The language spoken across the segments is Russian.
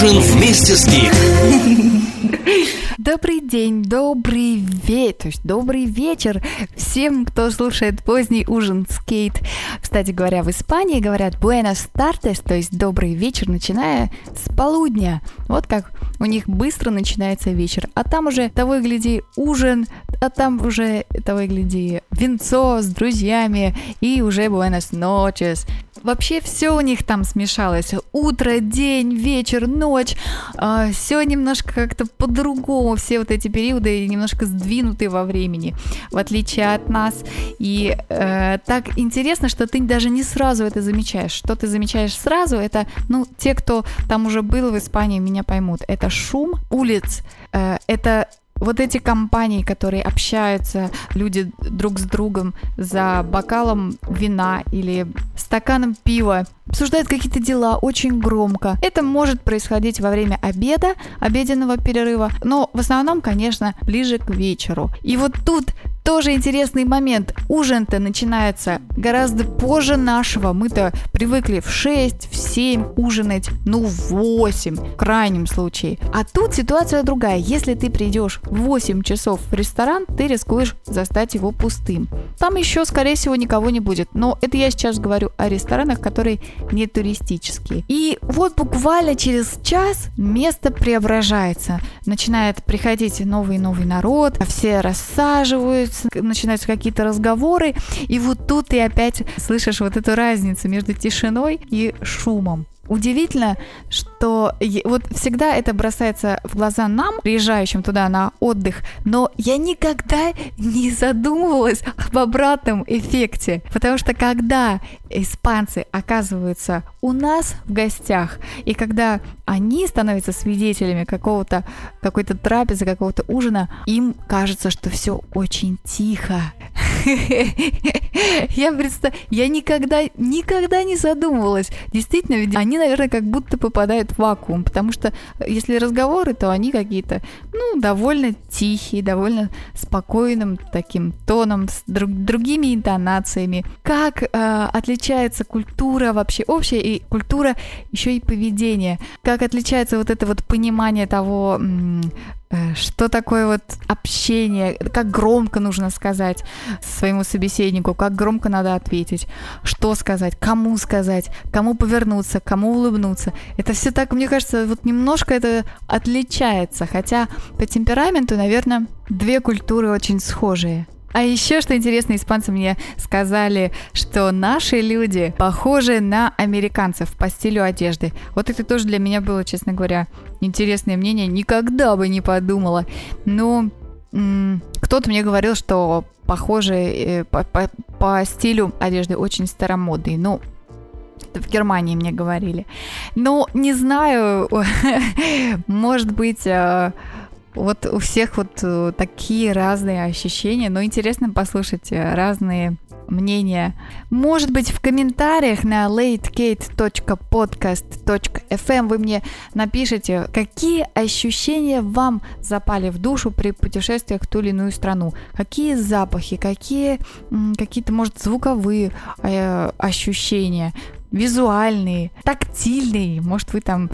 Ужин вместе с Гик. Добрый день, добрый вечер, то есть добрый вечер всем, кто слушает поздний ужин скейт. Кстати говоря, в Испании говорят buenas tardes, то есть добрый вечер, начиная с полудня. Вот как у них быстро начинается вечер. А там уже того и гляди ужин, а там уже того и гляди венцо с друзьями и уже buenas noches. Вообще все у них там смешалось. Утро, день, вечер, ночь. А, все немножко как-то по-другому. Все вот эти периоды немножко сдвинуты во времени, в отличие от нас. И э, так интересно, что ты даже не сразу это замечаешь. Что ты замечаешь сразу, это, ну, те, кто там уже был в Испании, меня поймут. Это шум улиц, э, это вот эти компании, которые общаются, люди друг с другом за бокалом вина или стаканом пива, обсуждают какие-то дела очень громко. Это может происходить во время обеда, обеденного перерыва, но в основном, конечно, ближе к вечеру. И вот тут тоже интересный момент. Ужин-то начинается гораздо позже нашего. Мы-то привыкли в 6, в 7 ужинать, ну в 8 в крайнем случае. А тут ситуация другая. Если ты придешь в 8 часов в ресторан, ты рискуешь застать его пустым. Там еще, скорее всего, никого не будет. Но это я сейчас говорю о ресторанах, которые не туристические. И вот буквально через час место преображается. Начинает приходить новый новый народ, все рассаживаются, начинаются какие-то разговоры, и вот тут ты опять слышишь вот эту разницу между тишиной и шумом. Удивительно, что вот всегда это бросается в глаза нам, приезжающим туда на отдых, но я никогда не задумывалась об обратном эффекте, потому что когда испанцы оказываются у нас в гостях, и когда они становятся свидетелями какого-то какой-то трапезы, какого-то ужина, им кажется, что все очень тихо. Я представляю, я никогда, никогда не задумывалась. Действительно, ведь они наверное, как будто попадают в вакуум, потому что э, если разговоры, то они какие-то, ну, довольно тихие, довольно спокойным таким тоном, с друг, другими интонациями. Как э, отличается культура вообще общая и культура еще и поведения? Как отличается вот это вот понимание того, что такое вот общение, как громко нужно сказать своему собеседнику, как громко надо ответить, что сказать, кому сказать, кому повернуться, кому улыбнуться. Это все так, мне кажется, вот немножко это отличается, хотя по темпераменту, наверное, две культуры очень схожие. А еще, что интересно, испанцы мне сказали, что наши люди похожи на американцев по стилю одежды. Вот это тоже для меня было, честно говоря, интересное мнение. Никогда бы не подумала. Но м- кто-то мне говорил, что похожи э, по, по, по стилю одежды очень старомодные. Ну, в Германии мне говорили. Ну, не знаю, может быть, э, вот у всех вот э, такие разные ощущения, но интересно послушать э, разные мнения. Может быть, в комментариях на latekate.podcast.fm вы мне напишите, какие ощущения вам запали в душу при путешествиях в ту или иную страну. Какие запахи, какие какие-то, может, звуковые э, ощущения, визуальные, тактильные. Может, вы там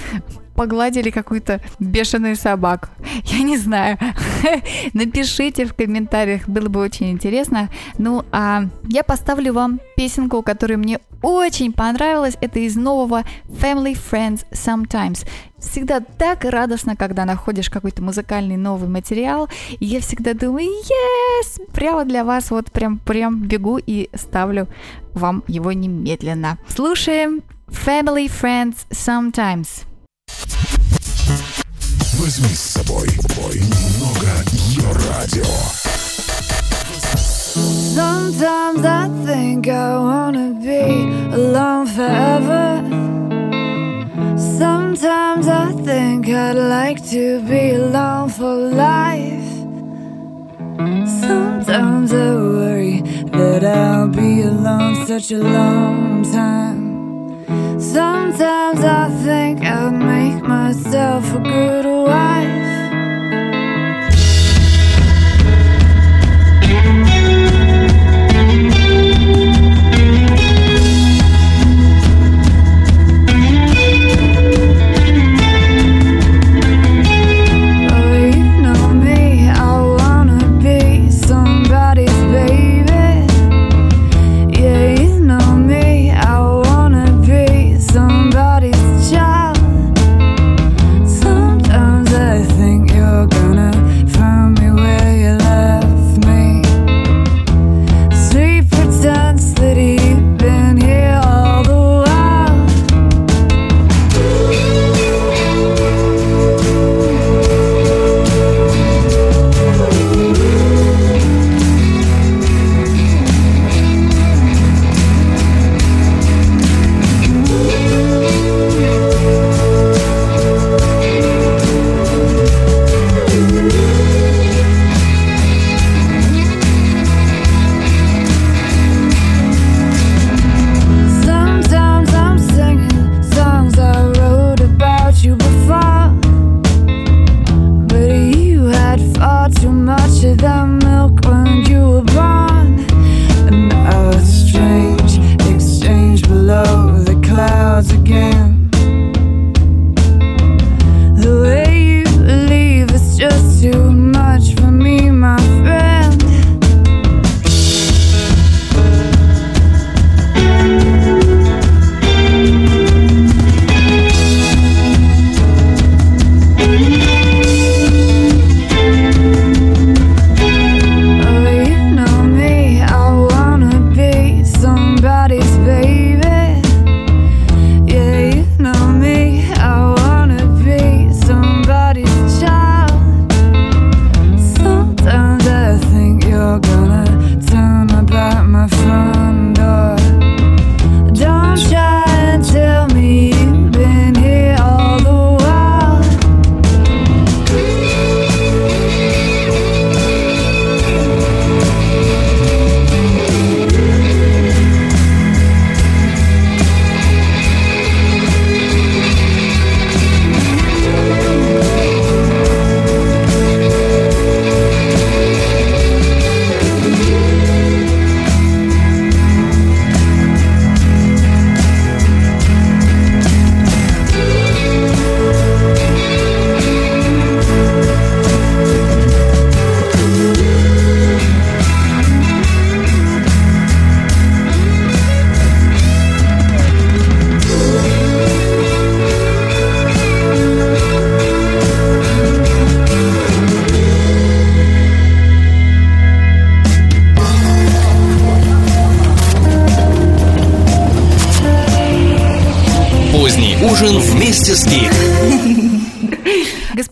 погладили какую-то бешеную собаку. Я не знаю. Напишите в комментариях, было бы очень интересно. Ну, а я поставлю вам песенку, которая мне очень понравилась. Это из нового Family Friends Sometimes. Всегда так радостно, когда находишь какой-то музыкальный новый материал. И я всегда думаю, yes! Прямо для вас вот прям, прям бегу и ставлю вам его немедленно. Слушаем Family Friends Sometimes. Возьми с собой немного ее радио. Sometimes I think I wanna be alone forever. Sometimes I think I'd like to be alone for life. Sometimes I worry that I'll be alone such a long time. Sometimes I think I'd make myself a good wife.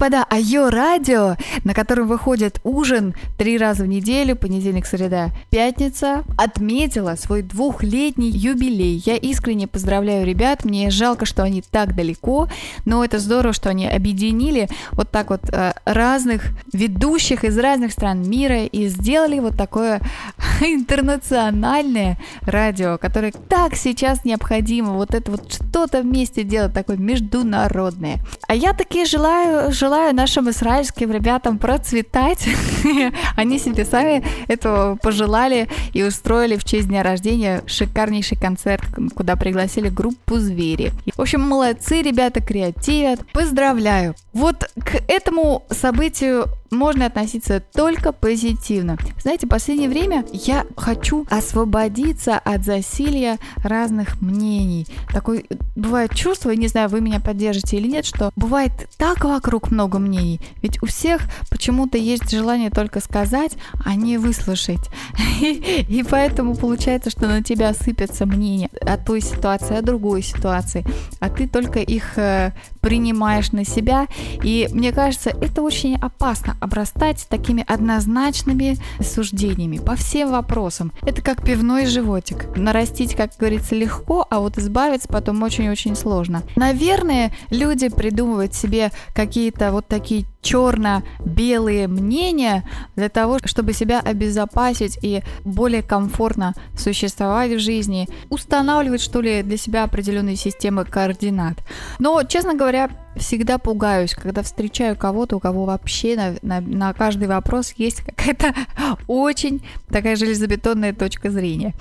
Господа, а Йо Радио, на котором выходит ужин три раза в неделю, понедельник, среда, пятница, отметила свой двухлетний юбилей. Я искренне поздравляю ребят, мне жалко, что они так далеко, но это здорово, что они объединили вот так вот э, разных ведущих из разных стран мира и сделали вот такое интернациональное радио, которое так сейчас необходимо, вот это вот что-то вместе делать такое международное. А я таки желаю, желаю нашим израильским ребятам процветать. Они себе сами этого пожелали и устроили в честь дня рождения шикарнейший концерт, куда пригласили группу «Звери». В общем, молодцы, ребята креативят. Поздравляю! Вот к этому событию можно относиться только позитивно. Знаете, в последнее время я хочу освободиться от засилья разных мнений. Такое бывает чувство, не знаю, вы меня поддержите или нет, что бывает так вокруг много мнений. Ведь у всех почему-то есть желание только сказать, а не выслушать. И поэтому получается, что на тебя сыпятся мнения о той ситуации, о другой ситуации, а ты только их э, принимаешь на себя. И мне кажется, это очень опасно обрастать такими однозначными суждениями по всем вопросам. Это как пивной животик. Нарастить, как говорится, легко, а вот избавиться потом очень-очень сложно. Наверное, люди придумывают себе какие-то вот такие черно-белые мнения для того, чтобы себя обезопасить и более комфортно существовать в жизни, устанавливать, что ли, для себя определенные системы координат. Но, честно говоря, всегда пугаюсь, когда встречаю кого-то, у кого вообще на, на, на каждый вопрос есть какая-то очень такая железобетонная точка зрения.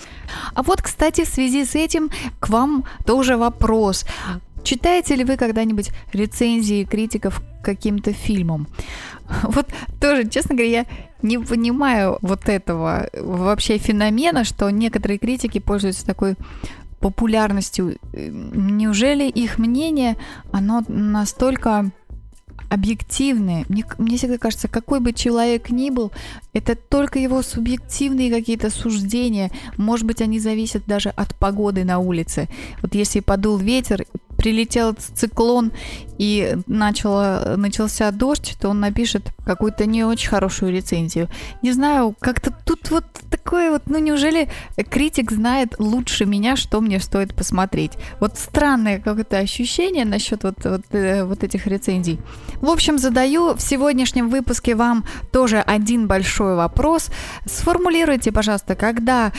А вот, кстати, в связи с этим к вам тоже вопрос. Читаете ли вы когда-нибудь рецензии критиков каким-то фильмам? Вот тоже, честно говоря, я не понимаю вот этого вообще феномена, что некоторые критики пользуются такой популярностью. Неужели их мнение, оно настолько объективные. Мне, мне всегда кажется, какой бы человек ни был, это только его субъективные какие-то суждения. Может быть, они зависят даже от погоды на улице. Вот если подул ветер, прилетел циклон и начало, начался дождь, то он напишет какую-то не очень хорошую рецензию. Не знаю, как-то тут вот такое вот, ну неужели критик знает лучше меня, что мне стоит посмотреть? Вот странное какое-то ощущение насчет вот, вот, э, вот этих рецензий. В общем, задаю в сегодняшнем выпуске вам тоже один большой вопрос. Сформулируйте, пожалуйста, когда,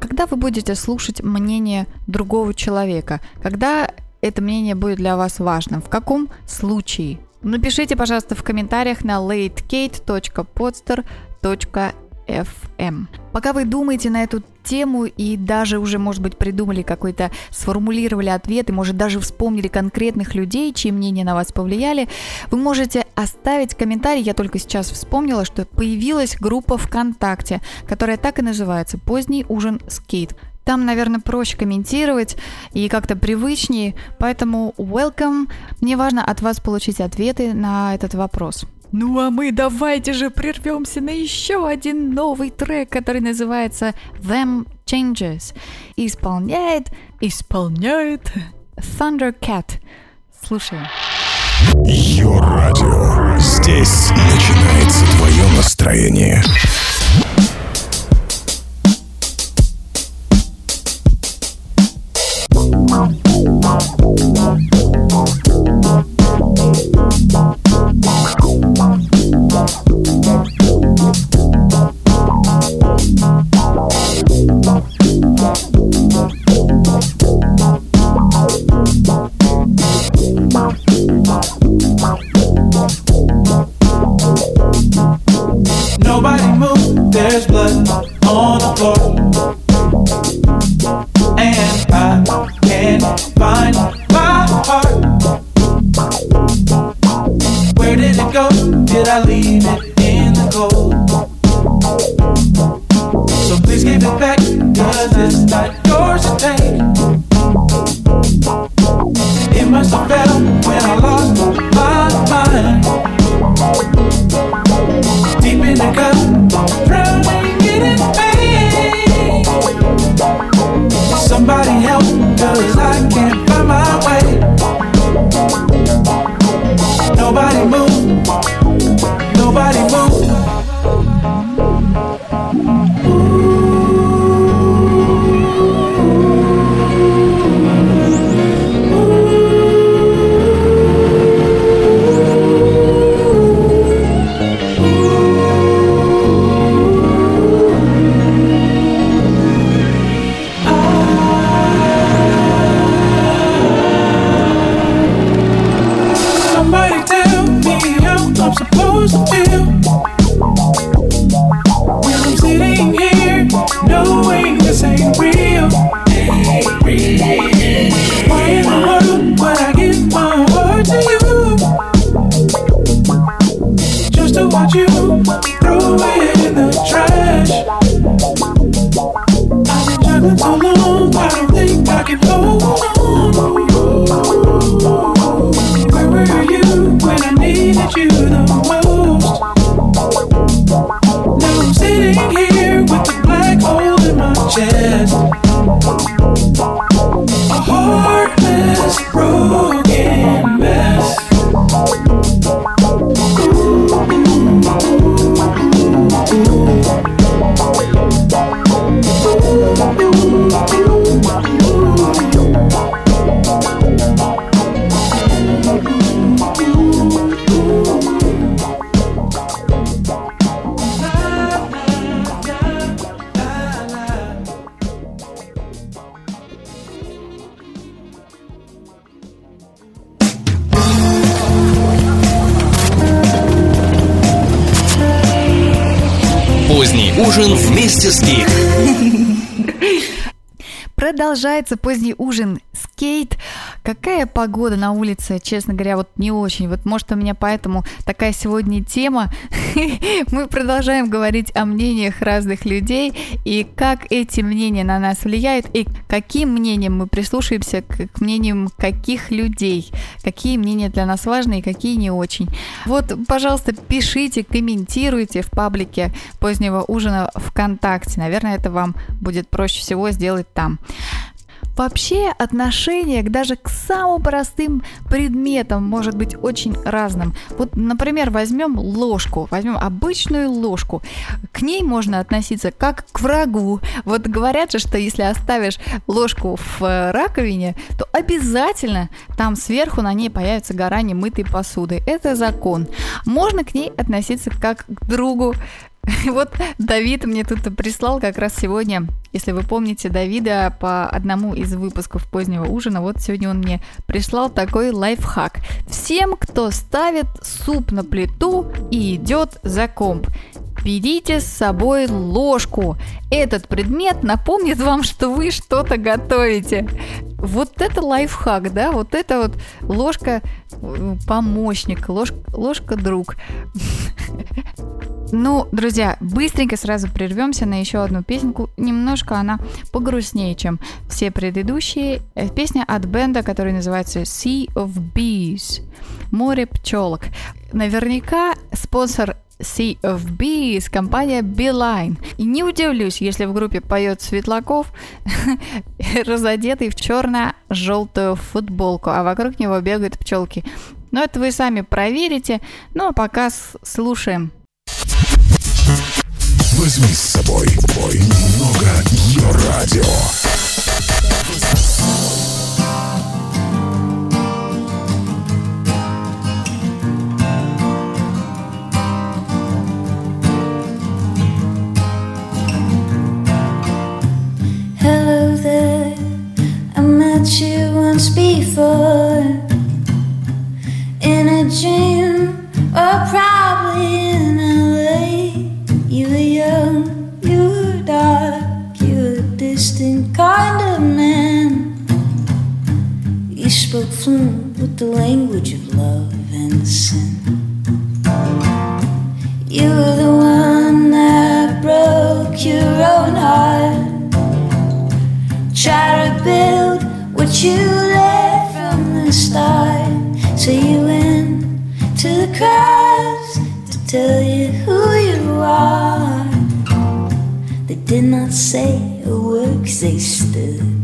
когда вы будете слушать мнение другого человека, когда это мнение будет для вас важным, в каком случае. Напишите, пожалуйста, в комментариях на latekate.podster.fm. Пока вы думаете на эту тему и даже уже, может быть, придумали какой-то, сформулировали ответ и, может, даже вспомнили конкретных людей, чьи мнения на вас повлияли, вы можете оставить комментарий. Я только сейчас вспомнила, что появилась группа ВКонтакте, которая так и называется «Поздний ужин скейт». Там, наверное, проще комментировать и как-то привычнее, поэтому welcome. Мне важно от вас получить ответы на этот вопрос. Ну а мы давайте же прервемся на еще один новый трек, который называется Them Changes. И исполняет, исполняет Thundercat. Слушаем. Йо-радио. Здесь начинается твое настроение. Ужин вместе с. Продолжается поздний ужин. Скейт. Какая погода на улице, честно говоря, вот не очень. Вот может у меня поэтому такая сегодня тема. Мы продолжаем говорить о мнениях разных людей и как эти мнения на нас влияют и каким мнением мы прислушаемся к, к мнениям каких людей, какие мнения для нас важны и какие не очень. Вот, пожалуйста, пишите, комментируйте в паблике позднего ужина ВКонтакте. Наверное, это вам будет проще всего сделать там. Вообще отношение даже к самым простым предметам может быть очень разным. Вот, например, возьмем ложку, возьмем обычную ложку. К ней можно относиться как к врагу. Вот говорят же, что если оставишь ложку в э, раковине, то обязательно там сверху на ней появится гора немытой посуды. Это закон. Можно к ней относиться как к другу, вот Давид мне тут прислал как раз сегодня, если вы помните Давида по одному из выпусков позднего ужина, вот сегодня он мне прислал такой лайфхак. Всем, кто ставит суп на плиту и идет за комп, берите с собой ложку. Этот предмет напомнит вам, что вы что-то готовите. Вот это лайфхак, да, вот это вот ложка э, помощник, ложка, ложка друг. Ну, друзья, быстренько сразу прервемся на еще одну песенку. Немножко она погрустнее, чем все предыдущие. Э, Песня от бенда, которая называется Sea of Bees. Море пчелок. Наверняка спонсор Sea of Bees компания Beeline. И не удивлюсь, если в группе поет Светлаков, разодетый в черно-желтую футболку, а вокруг него бегают пчелки. Но это вы сами проверите. Ну а пока слушаем. Возьми с собой бой радио. Before in a dream or probably in LA. You were young, you were dark, you were a distant kind of man. You spoke fluent with the language say a word they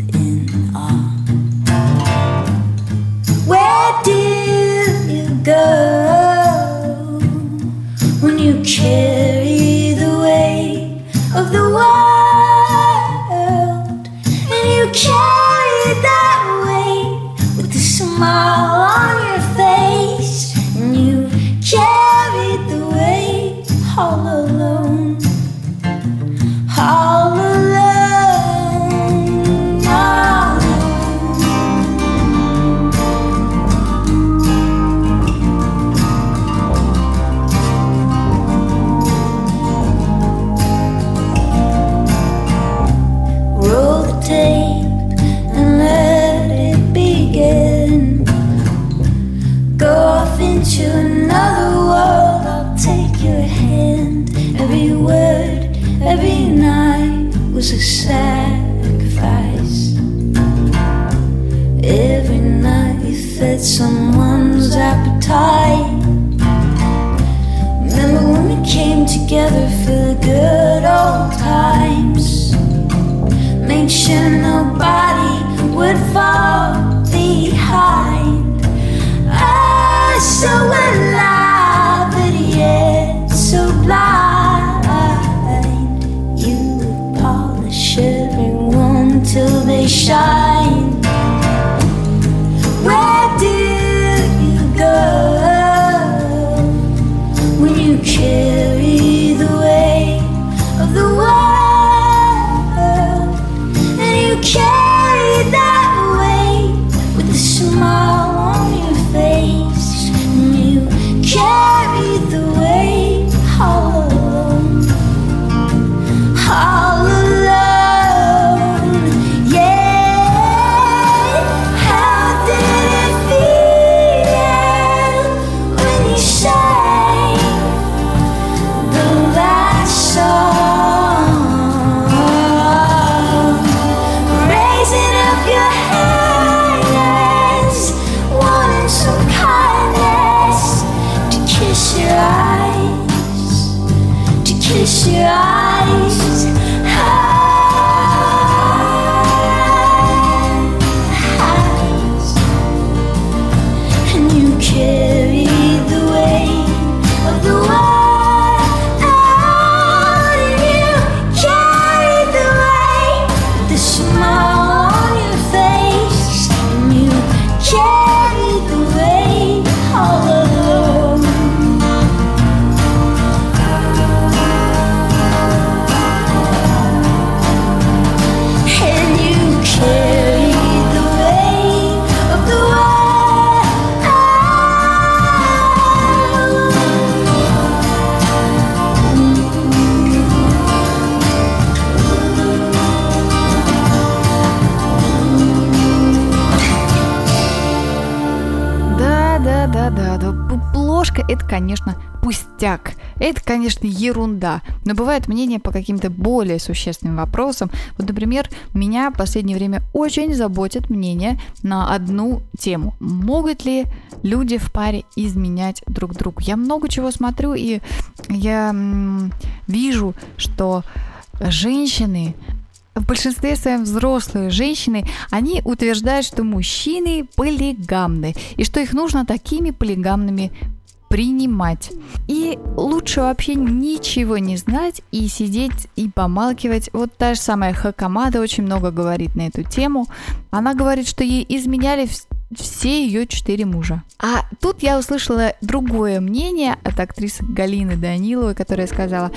Да, да, да, да, да. Ложка это, конечно, пустяк. Это, конечно, ерунда. Но бывает мнение по каким-то более существенным вопросам. Вот, например, меня в последнее время очень заботит мнение на одну тему. Могут ли люди в паре изменять друг другу? Я много чего смотрю, и я вижу, что женщины в большинстве своем взрослые женщины, они утверждают, что мужчины полигамны, и что их нужно такими полигамными принимать. И лучше вообще ничего не знать и сидеть и помалкивать. Вот та же самая Хакамада очень много говорит на эту тему. Она говорит, что ей изменяли вс- все ее четыре мужа. А тут я услышала другое мнение от актрисы Галины Даниловой, которая сказала,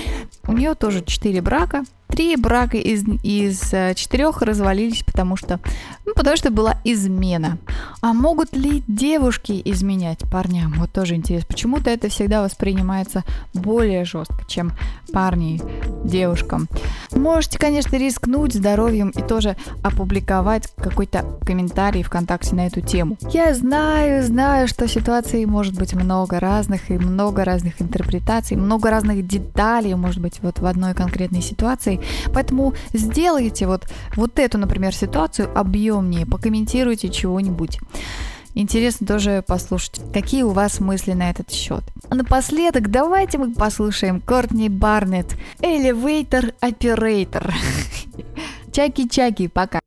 у нее тоже четыре брака, три брака из, из э, четырех развалились, потому что, ну, потому что была измена. А могут ли девушки изменять парням? Вот тоже интересно. Почему-то это всегда воспринимается более жестко, чем парни девушкам. Можете, конечно, рискнуть здоровьем и тоже опубликовать какой-то комментарий ВКонтакте на эту тему. Я знаю, знаю, что ситуаций может быть много разных и много разных интерпретаций, много разных деталей может быть вот в одной конкретной ситуации. Поэтому сделайте вот, вот эту, например, ситуацию объемнее, покомментируйте чего-нибудь. Интересно тоже послушать, какие у вас мысли на этот счет. А напоследок давайте мы послушаем Кортни Барнетт «Elevator Operator». Чаки-чаки, пока.